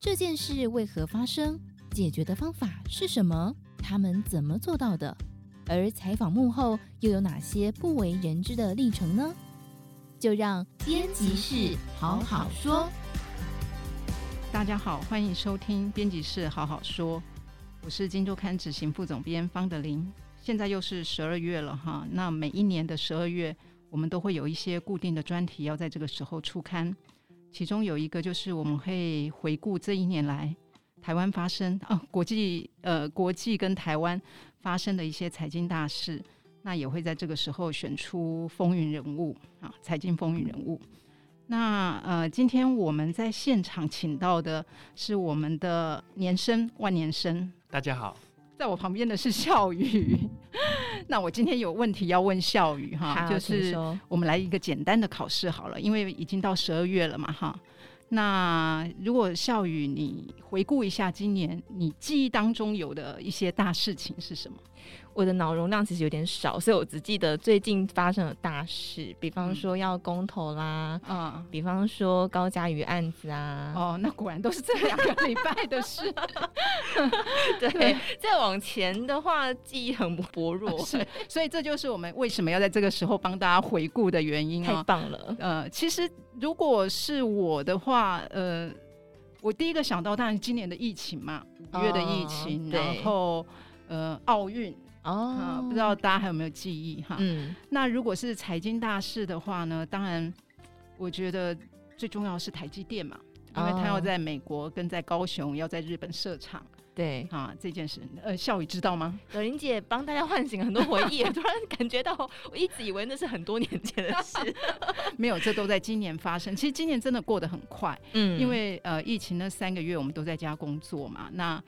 这件事为何发生？解决的方法是什么？他们怎么做到的？而采访幕后又有哪些不为人知的历程呢？就让编辑室好好说。大家好，欢迎收听编辑室好好说，我是金周刊执行副总编方德林。现在又是十二月了哈，那每一年的十二月，我们都会有一些固定的专题要在这个时候出刊。其中有一个就是我们会回顾这一年来台湾发生啊，国际呃国际跟台湾发生的一些财经大事，那也会在这个时候选出风云人物啊，财经风云人物。那呃，今天我们在现场请到的是我们的年生万年生，大家好。在我旁边的是笑雨，那我今天有问题要问笑雨哈，就是我们来一个简单的考试好了，因为已经到十二月了嘛哈。那如果笑宇，你回顾一下今年你记忆当中有的一些大事情是什么？我的脑容量其实有点少，所以我只记得最近发生的大事，比方说要公投啦，嗯，比方说高嘉瑜案子啊。哦，那果然都是这两个礼拜的事。对，对，再往前的话，记忆很薄弱。是，所以这就是我们为什么要在这个时候帮大家回顾的原因。太棒了。呃，其实如果是我的话，呃，我第一个想到当然今年的疫情嘛，五月的疫情，哦、然后呃，奥运。哦、嗯，不知道大家还有没有记忆哈？嗯，那如果是财经大事的话呢？当然，我觉得最重要是台积电嘛，因为他要在美国跟在高雄，要在日本设厂。对啊，这件事，呃，笑宇知道吗？德琳姐帮大家唤醒很多回忆，突然感觉到，我一直以为那是很多年前的事，没有，这都在今年发生。其实今年真的过得很快，嗯，因为呃，疫情那三个月我们都在家工作嘛，那。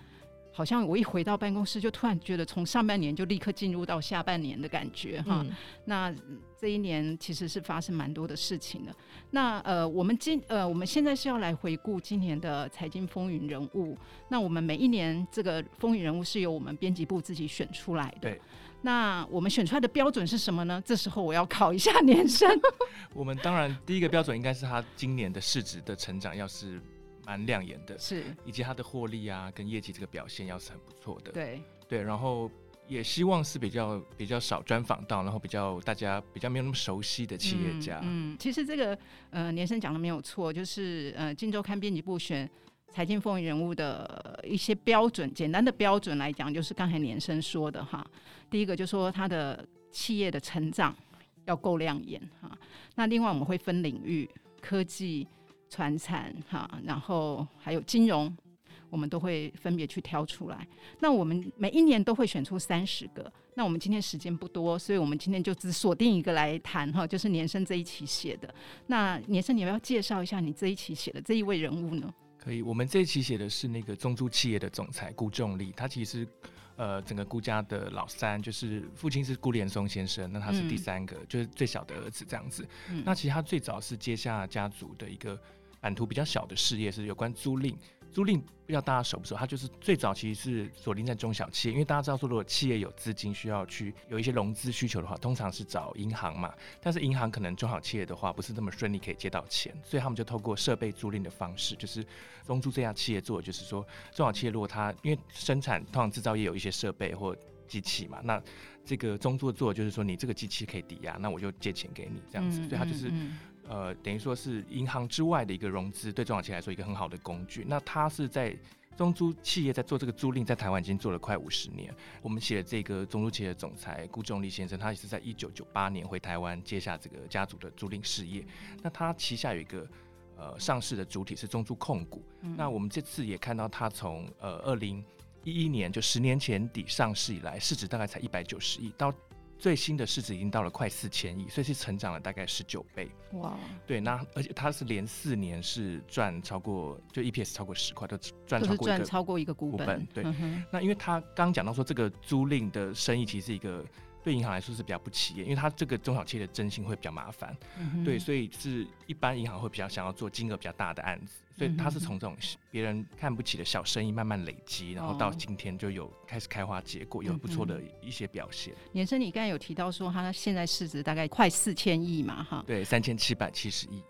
好像我一回到办公室，就突然觉得从上半年就立刻进入到下半年的感觉哈。嗯、那这一年其实是发生蛮多的事情的。那呃，我们今呃，我们现在是要来回顾今年的财经风云人物。那我们每一年这个风云人物是由我们编辑部自己选出来的。对。那我们选出来的标准是什么呢？这时候我要考一下年 生。我们当然第一个标准应该是他今年的市值的成长，要是。蛮亮眼的，是，以及它的获利啊，跟业绩这个表现要是很不错的，对。对，然后也希望是比较比较少专访到，然后比较大家比较没有那么熟悉的企业家。嗯，嗯，其实这个呃年生讲的没有错，就是呃《今周刊》编辑部选财经风云人物的一些标准，简单的标准来讲，就是刚才年生说的哈，第一个就是说他的企业的成长要够亮眼哈，那另外我们会分领域，科技。传产哈，然后还有金融，我们都会分别去挑出来。那我们每一年都会选出三十个。那我们今天时间不多，所以我们今天就只锁定一个来谈哈，就是年生这一期写的。那年生，你要不要介绍一下你这一期写的这一位人物呢？可以，我们这一期写的是那个中租企业的总裁顾仲立，他其实呃整个顾家的老三，就是父亲是顾连松先生，那他是第三个，嗯、就是最小的儿子这样子。嗯、那其实他最早是接下家族的一个。版图比较小的事业是有关租赁，租赁不知道大家熟不熟？它就是最早其实是锁定在中小企业，因为大家知道说，如果企业有资金需要去有一些融资需求的话，通常是找银行嘛。但是银行可能中小企业的话不是那么顺利可以借到钱，所以他们就透过设备租赁的方式，就是中租这家企业做，就是说中小企业如果它因为生产通常制造业有一些设备或机器嘛，那这个中租做就是说你这个机器可以抵押，那我就借钱给你这样子，所以它就是。呃，等于说是银行之外的一个融资，对中小企业来说一个很好的工具。那它是在中租企业在做这个租赁，在台湾已经做了快五十年。我们写的这个中租企业的总裁顾仲立先生，他也是在一九九八年回台湾接下这个家族的租赁事业。那他旗下有一个呃上市的主体是中租控股。嗯、那我们这次也看到他从呃二零一一年就十年前底上市以来，市值大概才一百九十亿到。最新的市值已经到了快四千亿，所以是成长了大概十九倍。哇，对，那而且它是连四年是赚超过，就 EPS 超过十块，都赚超过赚超过一个股本。对，嗯、那因为他刚讲到说这个租赁的生意其实是一个。对银行来说是比较不起眼，因为它这个中小企业的征信会比较麻烦，嗯、对，所以是一般银行会比较想要做金额比较大的案子，所以它是从这种别人看不起的小生意慢慢累积，然后到今天就有开始开花结果，有不错的一些表现。年生，你刚才有提到说它现在市值大概快四千亿嘛，哈，对，三千七百七十一亿。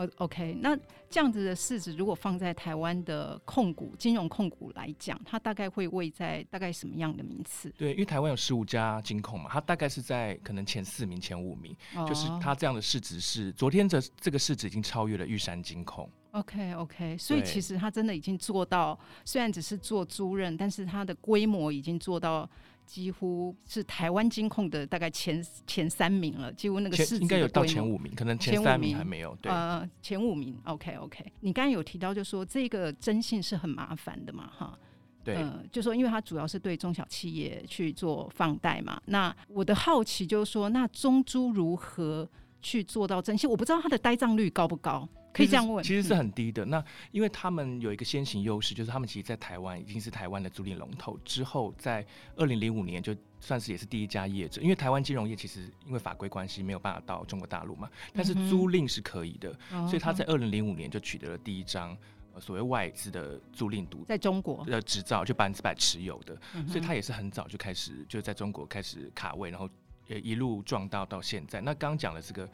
哦，OK，那这样子的市值如果放在台湾的控股金融控股来讲，它大概会位在大概什么样的名次？对，因为台湾有十五家金控嘛，它大概是在可能前四名、前五名，哦、就是它这样的市值是昨天的这个市值已经超越了玉山金控。OK OK，所以其实它真的已经做到，虽然只是做租赁，但是它的规模已经做到。几乎是台湾金控的大概前前三名了，几乎那个应该有到前五名，可能前三名还没有。对，呃，前五名。OK OK，你刚刚有提到，就说这个征信是很麻烦的嘛，哈。对。呃，就说因为它主要是对中小企业去做放贷嘛。那我的好奇就是说，那中租如何去做到征信？我不知道它的呆账率高不高。可以这样问，其实是很低的。嗯、那因为他们有一个先行优势，就是他们其实，在台湾已经是台湾的租赁龙头。之后，在二零零五年，就算是也是第一家业者。因为台湾金融业其实因为法规关系没有办法到中国大陆嘛，但是租赁是可以的，嗯、所以他在二零零五年就取得了第一张所谓外资的租赁独在中国的执照，就百分之百持有的。所以他也是很早就开始就在中国开始卡位，然后也一路壮大到现在。那刚刚讲的这个。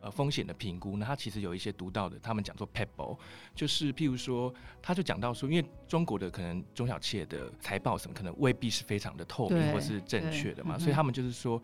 呃，风险的评估，呢它其实有一些独到的，他们讲做 pebble，就是譬如说，他就讲到说，因为中国的可能中小企业的财报什么，可能未必是非常的透明或是正确的嘛，所以他们就是说，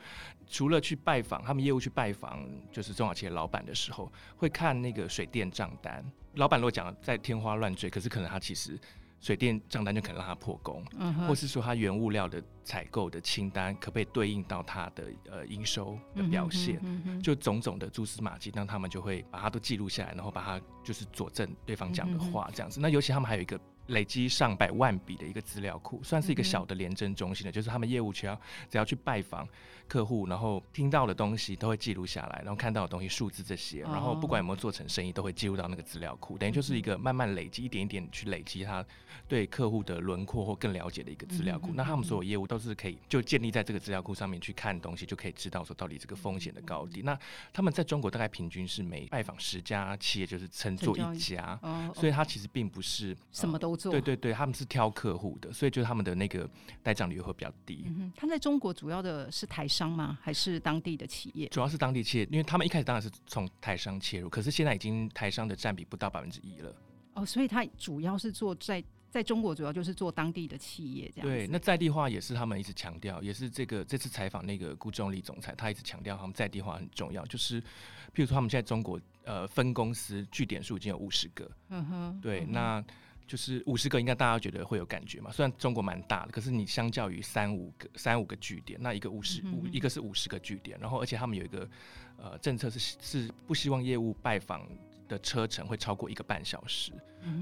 除了去拜访他们业务去拜访，就是中小企业老板的时候，会看那个水电账单，老板如果讲的再天花乱坠，可是可能他其实。水电账单就可能让他破功，嗯、或是说他原物料的采购的清单可不可以对应到他的呃应收的表现，嗯嗯嗯、就种种的蛛丝马迹，那他们就会把它都记录下来，然后把它就是佐证对方讲的话这样子。嗯、那尤其他们还有一个。累积上百万笔的一个资料库，算是一个小的廉政中心的，嗯、就是他们业务只要只要去拜访客户，然后听到的东西都会记录下来，然后看到的东西数字这些，然后不管有没有做成生意，都会记录到那个资料库，等于就是一个慢慢累积，一点一点去累积他对客户的轮廓或更了解的一个资料库。嗯、那他们所有业务都是可以就建立在这个资料库上面去看东西，就可以知道说到底这个风险的高低。那他们在中国大概平均是每拜访十家企业就是称作一家，哦、所以他其实并不是什么都做。对对对，他们。是挑客户的，所以就是他们的那个代账率会比较低。嗯，他在中国主要的是台商吗？还是当地的企业？主要是当地企业，因为他们一开始当然是从台商切入，可是现在已经台商的占比不到百分之一了。哦，所以他主要是做在在中国，主要就是做当地的企业这样。对，那在地化也是他们一直强调，也是这个这次采访那个顾仲立总裁，他一直强调他们在地化很重要。就是，譬如说他们现在中国呃分公司据点数已经有五十个。嗯哼，对，嗯哼，那。就是五十个，应该大家觉得会有感觉嘛？虽然中国蛮大的，可是你相较于三五个、三五个据点，那一个五十五，一个是五十个据点，然后而且他们有一个呃政策是是不希望业务拜访的车程会超过一个半小时。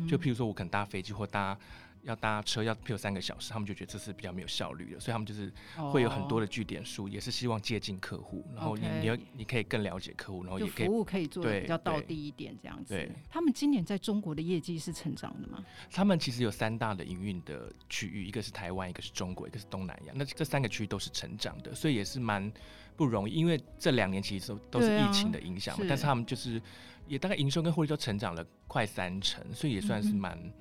就譬如说我可能搭飞机或搭。要搭车要譬如三个小时，他们就觉得这是比较没有效率的，所以他们就是会有很多的据点数，oh. 也是希望接近客户，然后你.你要你可以更了解客户，然后也可以服务可以做的比较到地一点这样子。对，他们今年在中国的业绩是成长的吗？他们其实有三大的营运的区域，一个是台湾，一个是中国，一个是东南亚。那这三个区域都是成长的，所以也是蛮不容易，因为这两年其实都都是疫情的影响，啊、但是他们就是也大概营收跟获利都成长了快三成，所以也算是蛮。嗯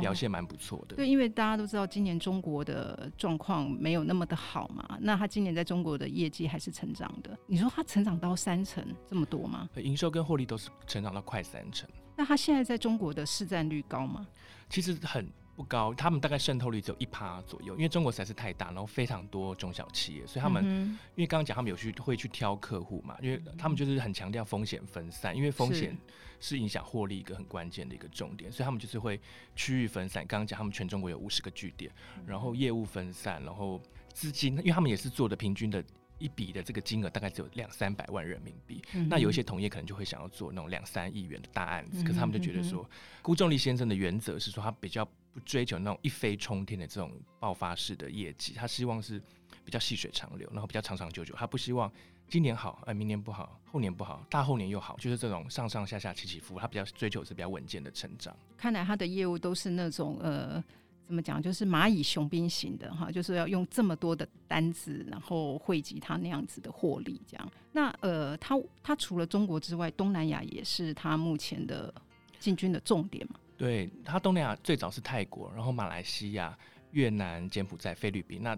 表现蛮不错的。对，因为大家都知道今年中国的状况没有那么的好嘛，那他今年在中国的业绩还是成长的。你说他成长到三成这么多吗？营收跟获利都是成长到快三成。那他现在在中国的市占率高吗？其实很。不高，他们大概渗透率只有一趴左右，因为中国实在是太大，然后非常多中小企业，所以他们、嗯、因为刚刚讲他们有去会去挑客户嘛，因为他们就是很强调风险分散，因为风险是影响获利一个很关键的一个重点，所以他们就是会区域分散。刚刚讲他们全中国有五十个据点，然后业务分散，然后资金，因为他们也是做的平均的。一笔的这个金额大概只有两三百万人民币，嗯、那有一些同业可能就会想要做那种两三亿元的大案子，嗯、可是他们就觉得说，辜仲立先生的原则是说，他比较不追求那种一飞冲天的这种爆发式的业绩，他希望是比较细水长流，然后比较长长久久，他不希望今年好，哎，明年不好，后年不好，大后年又好，就是这种上上下下起起伏，他比较追求是比较稳健的成长。看来他的业务都是那种呃。怎么讲？就是蚂蚁雄兵型的哈，就是要用这么多的单子，然后汇集他那样子的获利，这样。那呃，他他除了中国之外，东南亚也是他目前的进军的重点嘛？对，他东南亚最早是泰国，然后马来西亚、越南、柬埔寨、菲律宾。那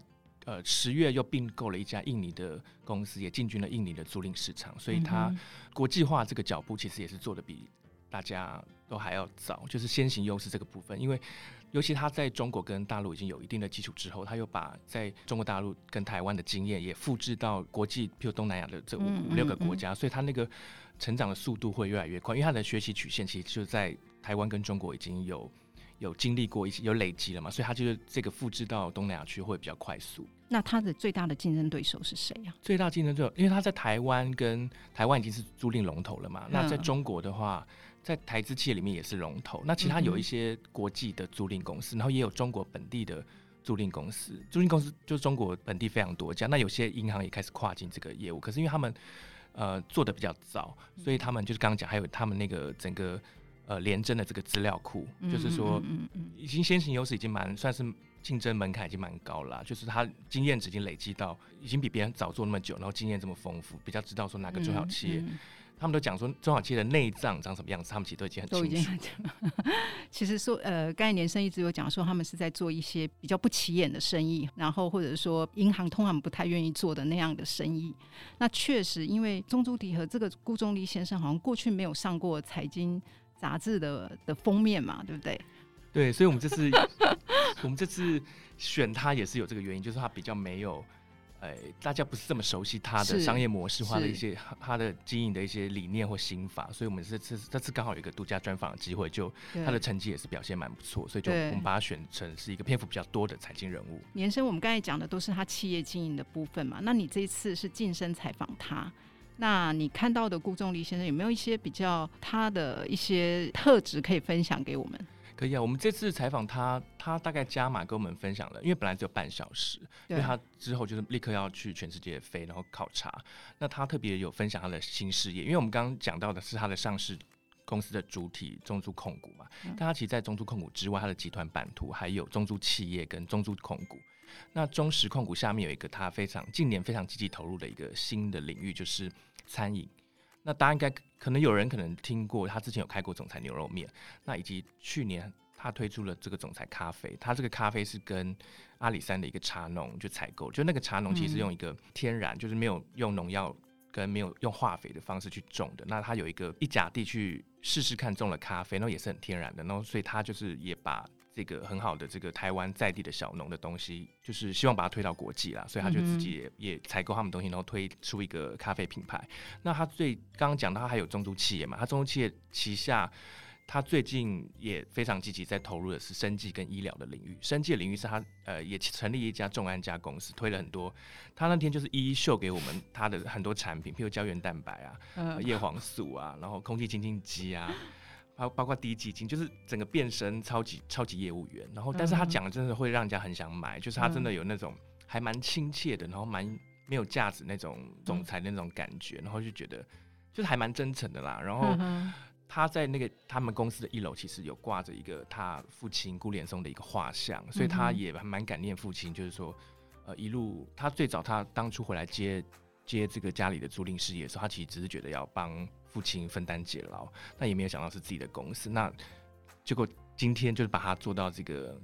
呃，十月又并购了一家印尼的公司，也进军了印尼的租赁市场。所以，它国际化这个脚步其实也是做的比。大家都还要早，就是先行优势这个部分，因为尤其他在中国跟大陆已经有一定的基础之后，他又把在中国大陆跟台湾的经验也复制到国际，譬如东南亚的这五五六个国家，所以他那个成长的速度会越来越快，因为他的学习曲线其实就在台湾跟中国已经有有经历过一些有累积了嘛，所以他就是这个复制到东南亚去会比较快速。那他的最大的竞争对手是谁呀？最大竞争对手，因为他在台湾跟台湾已经是租赁龙头了嘛。那在中国的话，在台资企业里面也是龙头。那其他有一些国际的租赁公司，然后也有中国本地的租赁公司。租赁公司就是中国本地非常多家。那有些银行也开始跨境这个业务，可是因为他们呃做的比较早，所以他们就是刚刚讲，还有他们那个整个呃廉政的这个资料库，就是说已经先行优势已经蛮算是。竞争门槛已经蛮高了，就是他经验值已经累积到，已经比别人早做那么久，然后经验这么丰富，比较知道说哪个中小企业，他们都讲说中小企业的内脏长什么样子，他们其实都已经很清楚。其实说，呃，刚才连生一直有讲说，他们是在做一些比较不起眼的生意，然后或者说银行通常不太愿意做的那样的生意。那确实，因为中珠迪和这个顾仲立先生好像过去没有上过财经杂志的的封面嘛，对不对？对，所以我们这次 我们这次选他也是有这个原因，就是他比较没有，哎，大家不是这么熟悉他的商业模式化的一些他的经营的一些理念或心法，所以我们这次这次刚好有一个独家专访的机会，就他的成绩也是表现蛮不错，所以就我们把他选成是一个篇幅比较多的财经人物。年生，我们刚才讲的都是他企业经营的部分嘛，那你这一次是近身采访他，那你看到的顾仲立先生有没有一些比较他的一些特质可以分享给我们？可以啊，我们这次采访他，他大概加码跟我们分享了，因为本来只有半小时，因为他之后就是立刻要去全世界飞，然后考察。那他特别有分享他的新事业，因为我们刚刚讲到的是他的上市公司的主体中珠控股嘛，但他其实，在中珠控股之外，他的集团版图还有中珠企业跟中珠控股。那中石控股下面有一个他非常近年非常积极投入的一个新的领域，就是餐饮。那大家应该可能有人可能听过，他之前有开过总裁牛肉面，那以及去年他推出了这个总裁咖啡，他这个咖啡是跟阿里山的一个茶农就采购，就那个茶农其实用一个天然，就是没有用农药跟没有用化肥的方式去种的，那他有一个一甲地去试试看种了咖啡，然后也是很天然的，然后所以他就是也把。这个很好的这个台湾在地的小农的东西，就是希望把它推到国际啦，所以他就自己也也采购他们东西，然后推出一个咖啡品牌。那他最刚刚讲到他还有中都企业嘛，他中都企业旗下，他最近也非常积极在投入的是生技跟医疗的领域。生技的领域是他呃也成立一家众安家公司，推了很多。他那天就是一一秀给我们他的很多产品，譬如胶原蛋白啊、呃、叶黄素啊，然后空气清净机啊。包包括低基金，就是整个变身超级超级业务员，然后但是他讲的真的会让人家很想买，就是他真的有那种还蛮亲切的，然后蛮没有架子那种总裁那种感觉，然后就觉得就是还蛮真诚的啦。然后他在那个他们公司的一楼，其实有挂着一个他父亲顾连松的一个画像，所以他也还蛮感念父亲，就是说呃一路他最早他当初回来接接这个家里的租赁事业的时候，他其实只是觉得要帮。父亲分担解劳，那也没有想到是自己的公司。那结果今天就是把他做到这个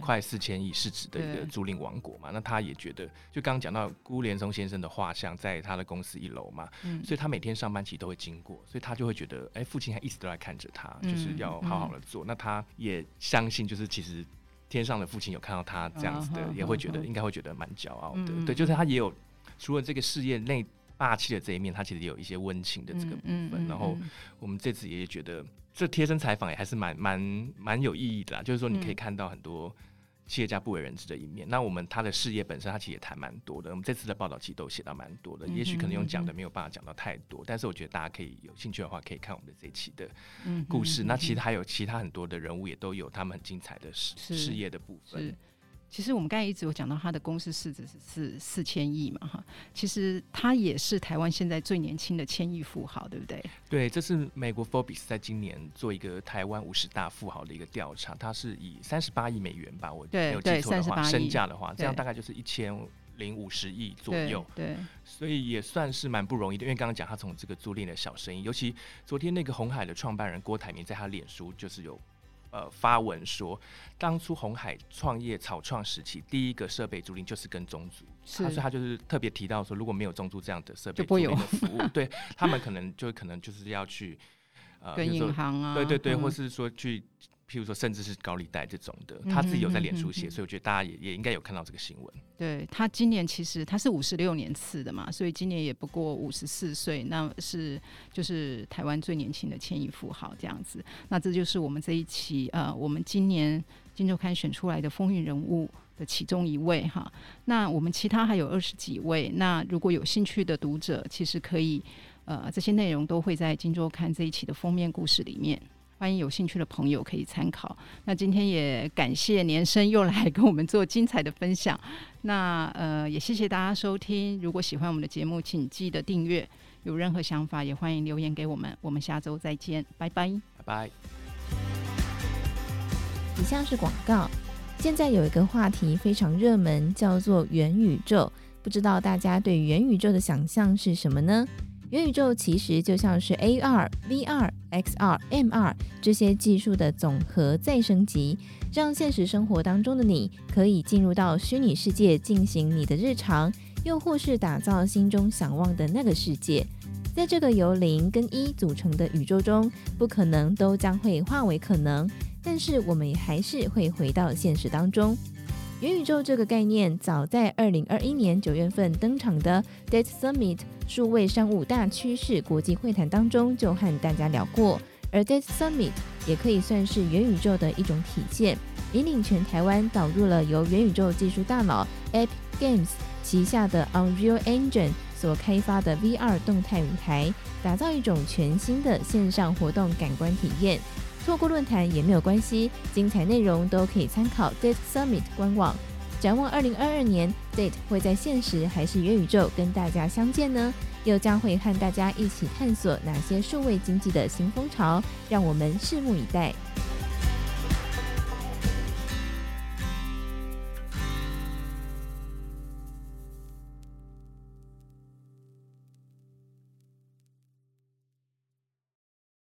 快四千亿市值的一个租赁王国嘛。那他也觉得，就刚刚讲到辜连松先生的画像在他的公司一楼嘛，嗯，所以他每天上班其实都会经过，所以他就会觉得，哎、欸，父亲还一直都在看着他，就是要好好的做。嗯嗯、那他也相信，就是其实天上的父亲有看到他这样子的，哦、也会觉得、哦、应该会觉得蛮骄傲的。嗯、对，就是他也有除了这个事业内。霸气的这一面，他其实也有一些温情的这个部分。然后我们这次也觉得，这贴身采访也还是蛮蛮蛮有意义的啦。就是说，你可以看到很多企业家不为人知的一面。嗯、那我们他的事业本身，他其实也谈蛮多的。我们这次的报道其实都写到蛮多的。嗯、也许可能用讲的没有办法讲到太多，嗯、但是我觉得大家可以有兴趣的话，可以看我们的这一期的故事。嗯嗯嗯、那其实还有其他很多的人物，也都有他们很精彩的事事业的部分。其实我们刚才一直有讲到他的公司市值是四四千亿嘛，哈，其实他也是台湾现在最年轻的千亿富豪，对不对？对，这是美国 Forbes 在今年做一个台湾五十大富豪的一个调查，他是以三十八亿美元吧，我没有记错的话，身价的话，这样大概就是一千零五十亿左右，对，对，所以也算是蛮不容易的。因为刚刚讲他从这个租赁的小生意，尤其昨天那个红海的创办人郭台铭在他脸书就是有。呃，发文说，当初红海创业草创时期，第一个设备租赁就是跟中租，他说他就是特别提到说，如果没有中租这样的设备租赁的服务，对他们可能就可能就是要去呃，跟银行啊，对对对，或是说去。譬如说，甚至是高利贷这种的，他自己有在脸书写，嗯哼嗯哼，所以我觉得大家也也应该有看到这个新闻。对，他今年其实他是五十六年次的嘛，所以今年也不过五十四岁，那是就是台湾最年轻的千亿富豪这样子。那这就是我们这一期呃，我们今年金周刊选出来的风云人物的其中一位哈。那我们其他还有二十几位，那如果有兴趣的读者，其实可以呃，这些内容都会在金周刊这一期的封面故事里面。欢迎有兴趣的朋友可以参考。那今天也感谢年生又来跟我们做精彩的分享。那呃也谢谢大家收听。如果喜欢我们的节目，请记得订阅。有任何想法也欢迎留言给我们。我们下周再见，拜拜，拜拜。以下是广告。现在有一个话题非常热门，叫做元宇宙。不知道大家对元宇宙的想象是什么呢？元宇宙其实就像是 AR、VR、XR、MR 这些技术的总和再升级，让现实生活当中的你可以进入到虚拟世界进行你的日常，又或是打造心中想望的那个世界。在这个由零跟一组成的宇宙中，不可能都将会化为可能，但是我们也还是会回到现实当中。元宇宙这个概念，早在二零二一年九月份登场的 Data Summit 数位商务大趋势国际会谈当中就和大家聊过，而 Data Summit 也可以算是元宇宙的一种体现，引领全台湾导入了由元宇宙技术大佬 Epic Games 旗下的 Unreal Engine 所开发的 VR 动态舞台，打造一种全新的线上活动感官体验。错过论坛也没有关系，精彩内容都可以参考 Date Summit 官网。展望二零二二年，Date 会在现实还是元宇宙跟大家相见呢？又将会和大家一起探索哪些数位经济的新风潮？让我们拭目以待。